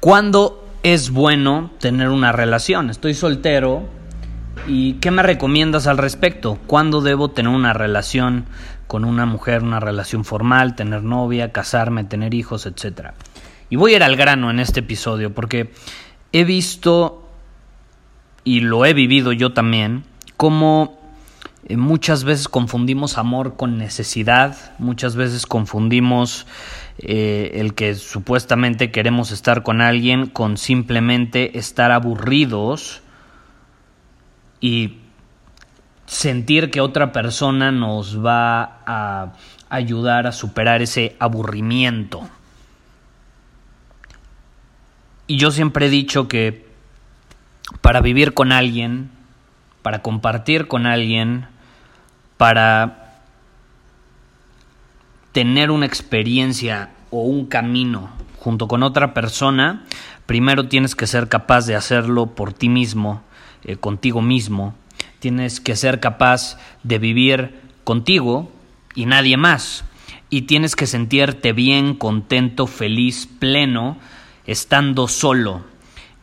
¿cuándo es bueno tener una relación? Estoy soltero y ¿qué me recomiendas al respecto? ¿Cuándo debo tener una relación con una mujer, una relación formal, tener novia, casarme, tener hijos, etcétera? Y voy a ir al grano en este episodio porque he visto y lo he vivido yo también, cómo eh, muchas veces confundimos amor con necesidad, muchas veces confundimos eh, el que supuestamente queremos estar con alguien con simplemente estar aburridos y sentir que otra persona nos va a ayudar a superar ese aburrimiento. Y yo siempre he dicho que para vivir con alguien, para compartir con alguien, para tener una experiencia o un camino junto con otra persona, primero tienes que ser capaz de hacerlo por ti mismo, eh, contigo mismo. Tienes que ser capaz de vivir contigo y nadie más. Y tienes que sentirte bien, contento, feliz, pleno, estando solo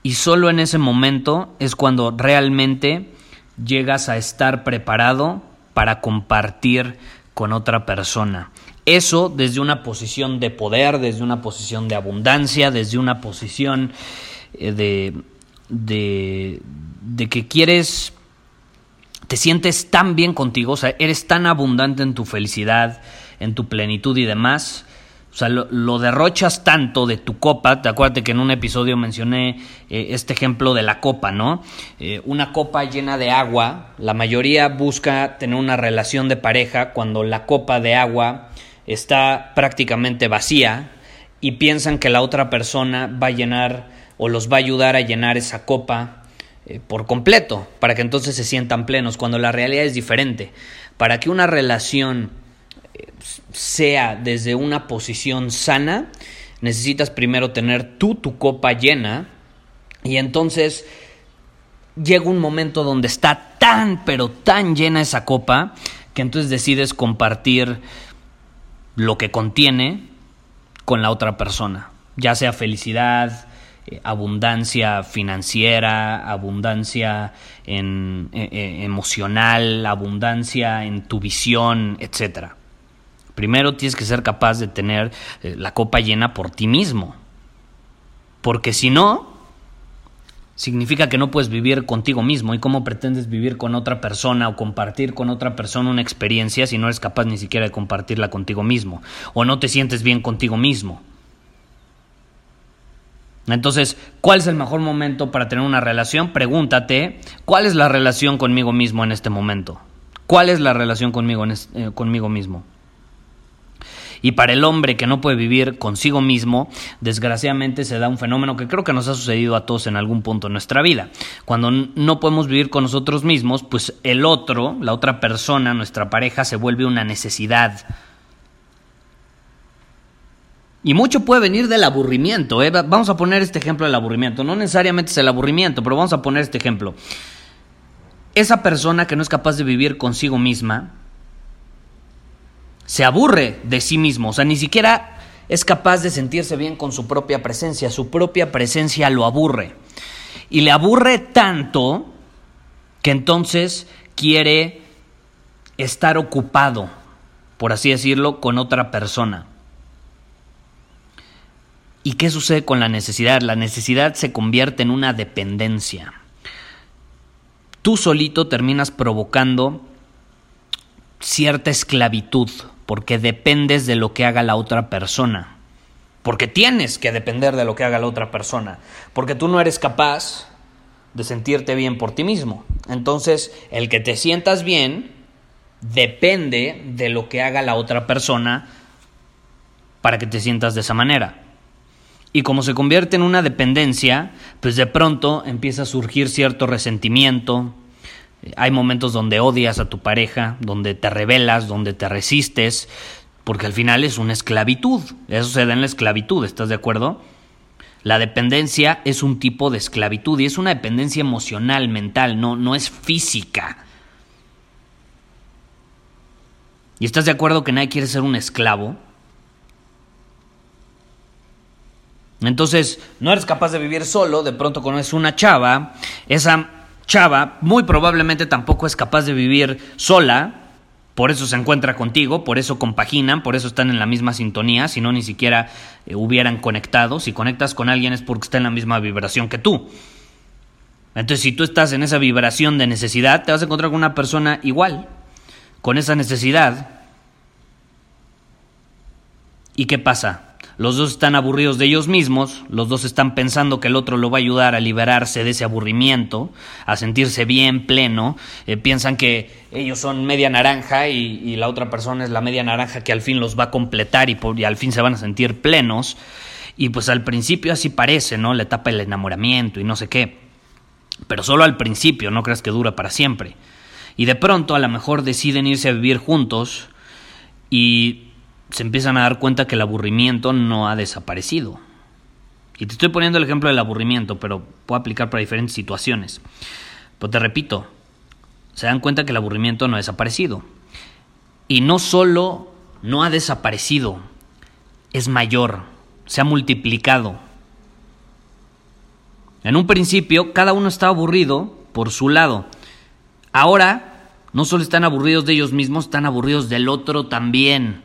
y solo en ese momento es cuando realmente llegas a estar preparado para compartir con otra persona. Eso desde una posición de poder, desde una posición de abundancia, desde una posición eh, de, de, de que quieres, te sientes tan bien contigo, o sea, eres tan abundante en tu felicidad, en tu plenitud y demás, o sea, lo, derrochas tanto de tu copa. Te acuerdas que en un episodio mencioné eh, este ejemplo de la copa, ¿no? Eh, una copa llena de agua. La mayoría busca tener una relación de pareja cuando la copa de agua está prácticamente vacía y piensan que la otra persona va a llenar o los va a ayudar a llenar esa copa eh, por completo, para que entonces se sientan plenos, cuando la realidad es diferente. Para que una relación sea desde una posición sana, necesitas primero tener tú tu copa llena y entonces llega un momento donde está tan, pero tan llena esa copa que entonces decides compartir lo que contiene con la otra persona, ya sea felicidad, eh, abundancia financiera, abundancia en, eh, eh, emocional, abundancia en tu visión, etcétera. Primero tienes que ser capaz de tener eh, la copa llena por ti mismo. Porque si no, significa que no puedes vivir contigo mismo. ¿Y cómo pretendes vivir con otra persona o compartir con otra persona una experiencia si no eres capaz ni siquiera de compartirla contigo mismo? O no te sientes bien contigo mismo. Entonces, ¿cuál es el mejor momento para tener una relación? Pregúntate, ¿cuál es la relación conmigo mismo en este momento? ¿Cuál es la relación conmigo, eh, conmigo mismo? Y para el hombre que no puede vivir consigo mismo, desgraciadamente se da un fenómeno que creo que nos ha sucedido a todos en algún punto de nuestra vida. Cuando no podemos vivir con nosotros mismos, pues el otro, la otra persona, nuestra pareja, se vuelve una necesidad. Y mucho puede venir del aburrimiento. ¿eh? Vamos a poner este ejemplo del aburrimiento. No necesariamente es el aburrimiento, pero vamos a poner este ejemplo. Esa persona que no es capaz de vivir consigo misma, se aburre de sí mismo, o sea, ni siquiera es capaz de sentirse bien con su propia presencia, su propia presencia lo aburre. Y le aburre tanto que entonces quiere estar ocupado, por así decirlo, con otra persona. ¿Y qué sucede con la necesidad? La necesidad se convierte en una dependencia. Tú solito terminas provocando cierta esclavitud porque dependes de lo que haga la otra persona. Porque tienes que depender de lo que haga la otra persona. Porque tú no eres capaz de sentirte bien por ti mismo. Entonces, el que te sientas bien depende de lo que haga la otra persona para que te sientas de esa manera. Y como se convierte en una dependencia, pues de pronto empieza a surgir cierto resentimiento. Hay momentos donde odias a tu pareja, donde te rebelas, donde te resistes, porque al final es una esclavitud. Eso se da en la esclavitud, ¿estás de acuerdo? La dependencia es un tipo de esclavitud y es una dependencia emocional, mental, no, no es física. ¿Y estás de acuerdo que nadie quiere ser un esclavo? Entonces, no eres capaz de vivir solo, de pronto conoces una chava, esa chava muy probablemente tampoco es capaz de vivir sola, por eso se encuentra contigo, por eso compaginan, por eso están en la misma sintonía, si no ni siquiera eh, hubieran conectado, si conectas con alguien es porque está en la misma vibración que tú. Entonces, si tú estás en esa vibración de necesidad, te vas a encontrar con una persona igual, con esa necesidad. ¿Y qué pasa? Los dos están aburridos de ellos mismos, los dos están pensando que el otro lo va a ayudar a liberarse de ese aburrimiento, a sentirse bien, pleno, eh, piensan que ellos son media naranja y, la otra persona es la media naranja que al fin los va a completar y, y al fin se van a sentir plenos. Y pues al principio así parece, ¿no? La etapa del enamoramiento y no sé qué. Pero solo al principio, no creas que dura para siempre. Y de pronto a lo mejor deciden irse a vivir juntos y se empiezan a dar cuenta que el aburrimiento no ha desaparecido. Y te estoy poniendo el ejemplo del aburrimiento, pero puedo aplicar para diferentes situaciones. Pero te repito, se dan cuenta que el aburrimiento no ha desaparecido. Y no solo no ha desaparecido, es mayor, se ha multiplicado. En un principio, cada uno estaba aburrido por su lado. Ahora, no solo están aburridos de ellos mismos, están aburridos del otro también.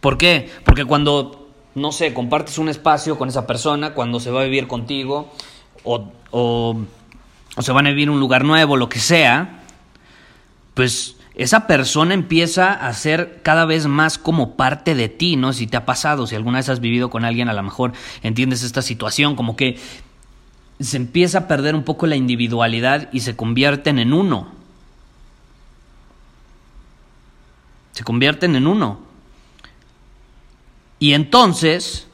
¿Por qué? Porque cuando, no sé, compartes un espacio con esa persona, cuando se va a vivir contigo, o, se van a vivir un lugar nuevo, lo que sea, pues esa persona empieza a ser cada vez más como parte de ti, ¿no? Si te ha pasado, si alguna vez has vivido con alguien, a lo mejor entiendes esta situación, como que se empieza a perder un poco la individualidad y se convierten en uno. Se convierten en uno. Y entonces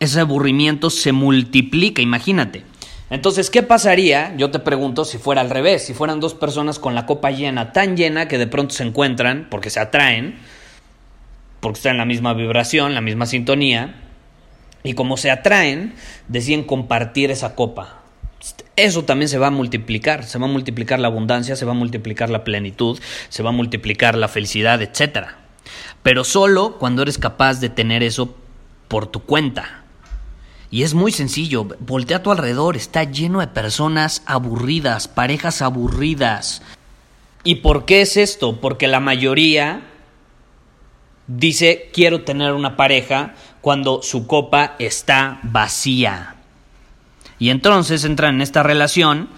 ese aburrimiento se multiplica, imagínate. Entonces, ¿qué pasaría? Yo te pregunto si fuera al revés, si fueran dos personas con la copa llena, tan llena que de pronto se encuentran, porque se atraen, porque están en la misma vibración, la misma sintonía, y como se atraen, deciden compartir esa copa. Eso también se va a multiplicar, se va a multiplicar la abundancia, se va a multiplicar la plenitud, se va a multiplicar la felicidad, etcétera pero solo cuando eres capaz de tener eso por tu cuenta. Y es muy sencillo, voltea a tu alrededor, está lleno de personas aburridas, parejas aburridas. ¿Y por qué es esto? Porque la mayoría dice quiero tener una pareja cuando su copa está vacía. Y entonces entran en esta relación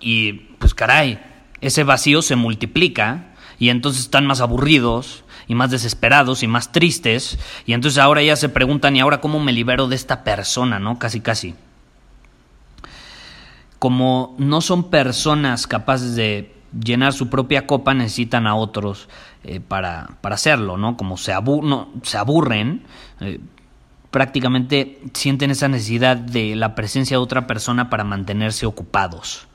y pues caray, ese vacío se multiplica y entonces están más aburridos y más desesperados y más tristes, y entonces ahora ya se preguntan, ¿y ahora cómo me libero de esta persona? ¿No? Casi, casi. Como no son personas capaces de llenar su propia copa, necesitan a otros eh, para, para, hacerlo, ¿no? Como se, se aburren, eh, prácticamente sienten esa necesidad de la presencia de otra persona para mantenerse ocupados.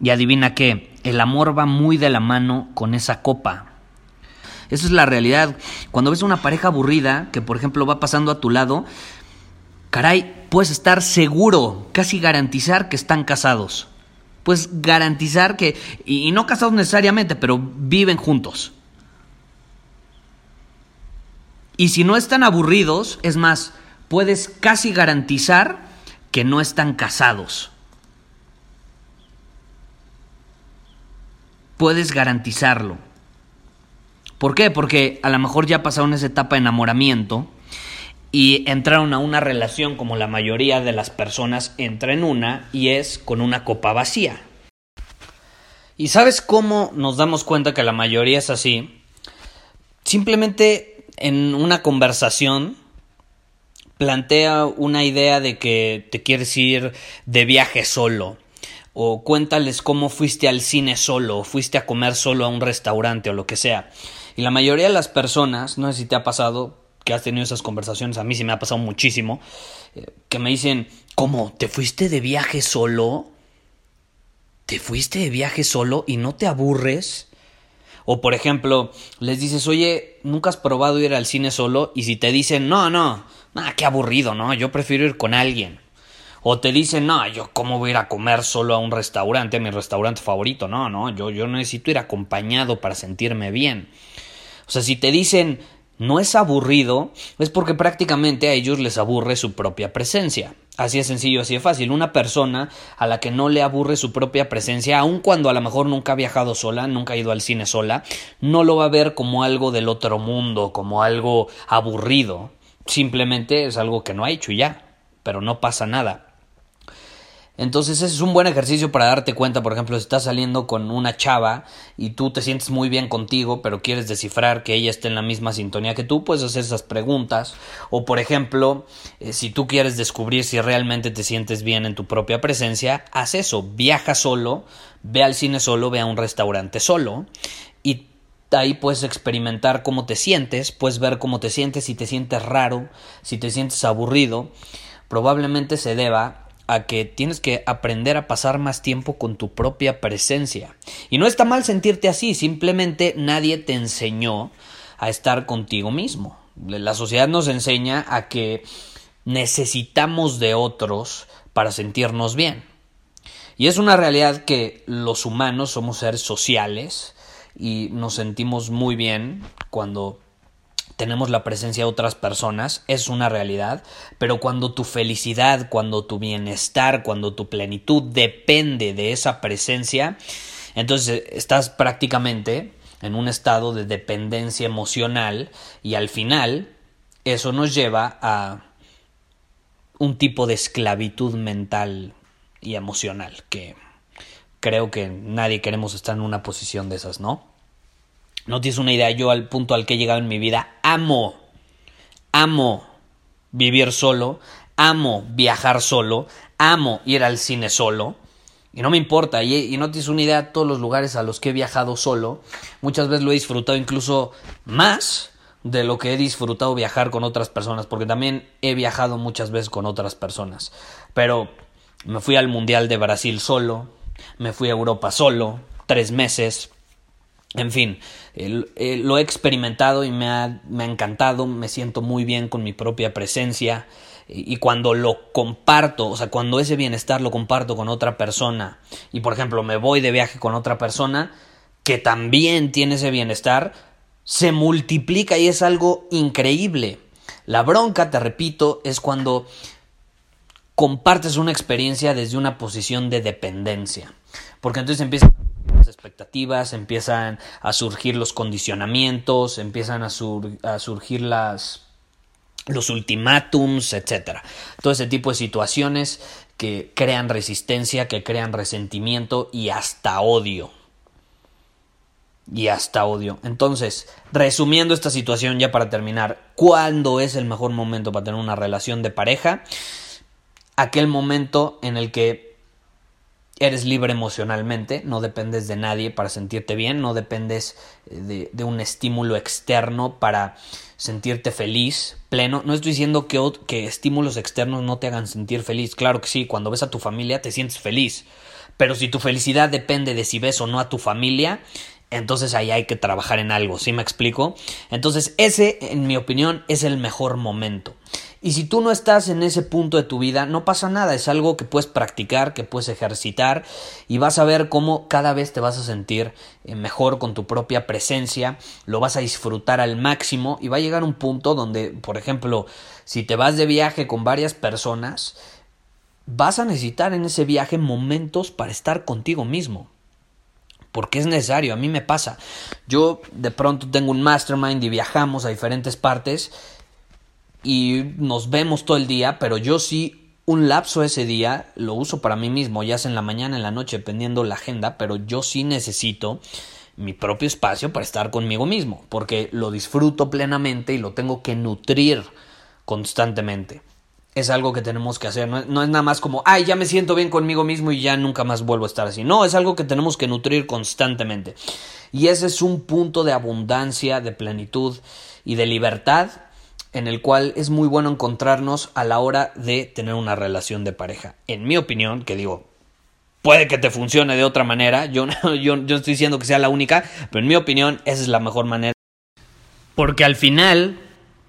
Y adivina qué, el amor va muy de la mano con esa copa. Esa es la realidad. Cuando ves una pareja aburrida, que por ejemplo va pasando a tu lado, caray, puedes estar seguro, casi garantizar que están casados. Puedes garantizar que, y no casados necesariamente, pero viven juntos. Y si no están aburridos, es más, puedes casi garantizar que no están casados. Puedes garantizarlo. ¿Por qué? Porque a lo mejor ya pasaron esa etapa de enamoramiento y entraron a una relación como la mayoría de las personas entra en una y es con una copa vacía. ¿Y sabes cómo nos damos cuenta que la mayoría es así? Simplemente en una conversación plantea una idea de que te quieres ir de viaje solo o cuéntales cómo fuiste al cine solo o fuiste a comer solo a un restaurante o lo que sea. Y la mayoría de las personas, no sé si te ha pasado que has tenido esas conversaciones, a mí sí me ha pasado muchísimo, eh, que me dicen, ¿cómo? ¿Te fuiste de viaje solo? ¿Te fuiste de viaje solo y no te aburres? O por ejemplo, les dices, oye, ¿nunca has probado ir al cine solo? Y si te dicen, no, no, ah, qué aburrido, ¿no? Yo prefiero ir con alguien. O te dicen, no, yo cómo voy a ir a comer solo a un restaurante, a mi restaurante favorito. No, no, yo, yo necesito ir acompañado para sentirme bien. O sea, si te dicen, no es aburrido, es porque prácticamente a ellos les aburre su propia presencia. Así es sencillo, así es fácil. Una persona a la que no le aburre su propia presencia, aun cuando a lo mejor nunca ha viajado sola, nunca ha ido al cine sola, no lo va a ver como algo del otro mundo, como algo aburrido. Simplemente es algo que no ha hecho y ya, pero no pasa nada. Entonces ese es un buen ejercicio para darte cuenta, por ejemplo, si estás saliendo con una chava y tú te sientes muy bien contigo, pero quieres descifrar que ella esté en la misma sintonía que tú, puedes hacer esas preguntas. O por ejemplo, eh, si tú quieres descubrir si realmente te sientes bien en tu propia presencia, haz eso, viaja solo, ve al cine solo, ve a un restaurante solo y ahí puedes experimentar cómo te sientes, puedes ver cómo te sientes, si te sientes raro, si te sientes aburrido, probablemente se deba a que tienes que aprender a pasar más tiempo con tu propia presencia. Y no está mal sentirte así, simplemente nadie te enseñó a estar contigo mismo. La sociedad nos enseña a que necesitamos de otros para sentirnos bien. Y es una realidad que los humanos somos seres sociales y nos sentimos muy bien cuando tenemos la presencia de otras personas, es una realidad, pero cuando tu felicidad, cuando tu bienestar, cuando tu plenitud depende de esa presencia, entonces estás prácticamente en un estado de dependencia emocional y al final eso nos lleva a un tipo de esclavitud mental y emocional que creo que nadie queremos estar en una posición de esas, ¿no? No tienes una idea, yo al punto al que he llegado en mi vida, amo, amo vivir solo, amo viajar solo, amo ir al cine solo. Y no me importa, y, no tienes una idea todos los lugares a los que he viajado solo. Muchas veces lo he disfrutado incluso más de lo que he disfrutado viajar con otras personas, porque también he viajado muchas veces con otras personas. Pero me fui al Mundial de Brasil solo, me fui a Europa solo, tres meses, en fin, lo he experimentado y me ha, me ha, encantado, me siento muy bien con mi propia presencia y, cuando lo comparto, o sea, cuando ese bienestar lo comparto con otra persona y por ejemplo me voy de viaje con otra persona que también tiene ese bienestar, se multiplica y es algo increíble. La bronca, te repito, es cuando compartes una experiencia desde una posición de dependencia, porque entonces empieza expectativas, empiezan a surgir los condicionamientos, empiezan a, surgir las los ultimátums, etcétera. Todo ese tipo de situaciones que crean resistencia, que crean resentimiento y hasta odio. Y hasta odio. Entonces, resumiendo esta situación ya para terminar, ¿cuándo es el mejor momento para tener una relación de pareja? Aquel momento en el que eres libre emocionalmente, no dependes de nadie para sentirte bien, no dependes eh, de, un estímulo externo para sentirte feliz, pleno. No estoy diciendo que, que estímulos externos no te hagan sentir feliz. Claro que sí, cuando ves a tu familia te sientes feliz. Pero si tu felicidad depende de si ves o no a tu familia, entonces ahí hay que trabajar en algo, ¿sí me explico? Entonces ese, en mi opinión, es el mejor momento. Y si tú no estás en ese punto de tu vida, no pasa nada, es algo que puedes practicar, que puedes ejercitar y vas a ver cómo cada vez te vas a sentir eh, mejor con tu propia presencia, lo vas a disfrutar al máximo y va a llegar un punto donde, por ejemplo, si te vas de viaje con varias personas, vas a necesitar en ese viaje momentos para estar contigo mismo porque es necesario, a mí me pasa. Yo de pronto tengo un mastermind y viajamos a diferentes partes y nos vemos todo el día, pero yo sí un lapso ese día lo uso para mí mismo, ya sea en la mañana, en la noche, dependiendo la agenda, pero yo sí necesito mi propio espacio para estar conmigo mismo, porque lo disfruto plenamente y lo tengo que nutrir constantemente es algo que tenemos que hacer. No es, nada más como, ay, ya me siento bien conmigo mismo y ya nunca más vuelvo a estar así. No, es algo que tenemos que nutrir constantemente. Y ese es un punto de abundancia, de plenitud y de libertad en el cual es muy bueno encontrarnos a la hora de tener una relación de pareja. En mi opinión, que digo, puede que te funcione de otra manera, yo, yo, yo estoy diciendo que sea la única, pero en mi opinión esa es la mejor manera. Porque al final,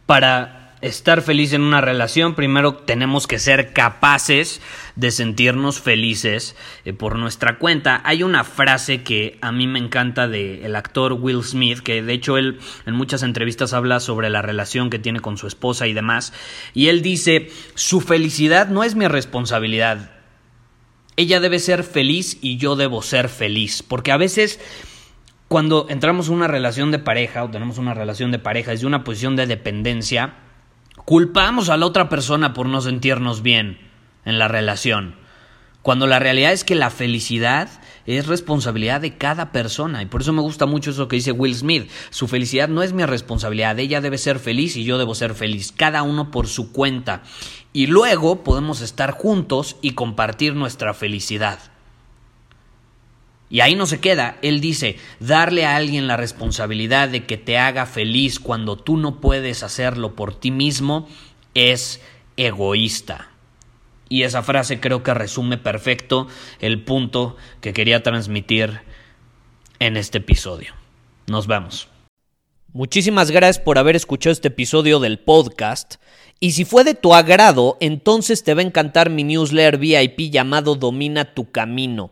para estar feliz en una relación, primero tenemos que ser capaces de sentirnos felices eh, por nuestra cuenta. Hay una frase que a mí me encanta del actor Will Smith, que de hecho él en muchas entrevistas habla sobre la relación que tiene con su esposa y demás, y él dice, su felicidad no es mi responsabilidad. Ella debe ser feliz y yo debo ser feliz, porque a veces cuando entramos en una relación de pareja o tenemos una relación de pareja desde una posición de dependencia, Culpamos a la otra persona por no sentirnos bien en la relación, cuando la realidad es que la felicidad es responsabilidad de cada persona y por eso me gusta mucho eso que dice Will Smith, su felicidad no es mi responsabilidad, ella debe ser feliz y yo debo ser feliz, cada uno por su cuenta y luego podemos estar juntos y compartir nuestra felicidad. Y ahí no se queda. Él dice, darle a alguien la responsabilidad de que te haga feliz cuando tú no puedes hacerlo por ti mismo es egoísta. Y esa frase creo que resume perfecto el punto que quería transmitir en este episodio. Nos vemos. Muchísimas gracias por haber escuchado este episodio del podcast. Y si fue de tu agrado, entonces te va a encantar mi newsletter VIP llamado Domina tu Camino.